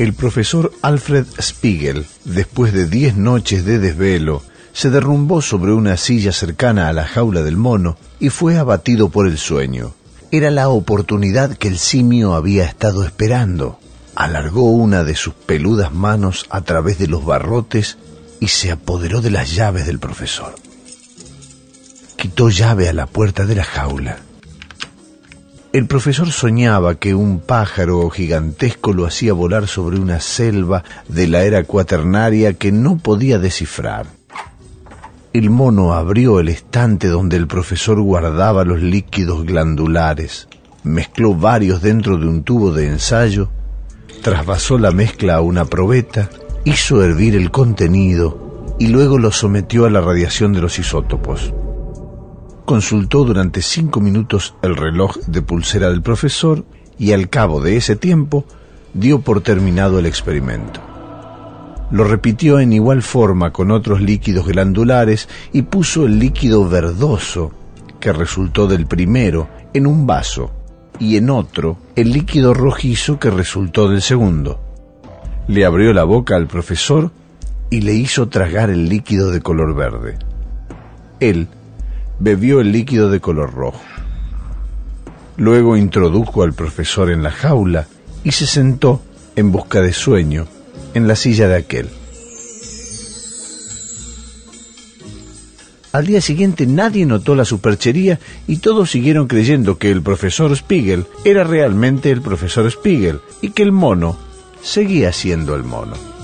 El profesor Alfred Spiegel, después de diez noches de desvelo, se derrumbó sobre una silla cercana a la jaula del mono y fue abatido por el sueño. Era la oportunidad que el simio había estado esperando. Alargó una de sus peludas manos a través de los barrotes y se apoderó de las llaves del profesor. Quitó llave a la puerta de la jaula el profesor soñaba que un pájaro gigantesco lo hacía volar sobre una selva de la era cuaternaria que no podía descifrar. El mono abrió el estante donde el profesor guardaba los líquidos glandulares, mezcló varios dentro de un tubo de ensayo, trasvasó la mezcla a una probeta, hizo hervir el contenido y luego lo sometió a la radiación de los isótopos consultó durante cinco minutos el reloj de pulsera del profesor y al cabo de ese tiempo dio por terminado el experimento. Lo repitió en igual forma con otros líquidos glandulares y puso el líquido verdoso que resultó del primero en un vaso y en otro el líquido rojizo que resultó del segundo. Le abrió la boca al profesor y le hizo tragar el líquido de color verde. Él bebió el líquido de color rojo. Luego introdujo al profesor en la jaula y se sentó, en busca de sueño, en la silla de aquel. Al día siguiente nadie notó la superchería y todos siguieron creyendo que el profesor Spiegel era realmente el profesor Spiegel y que el mono seguía siendo el mono.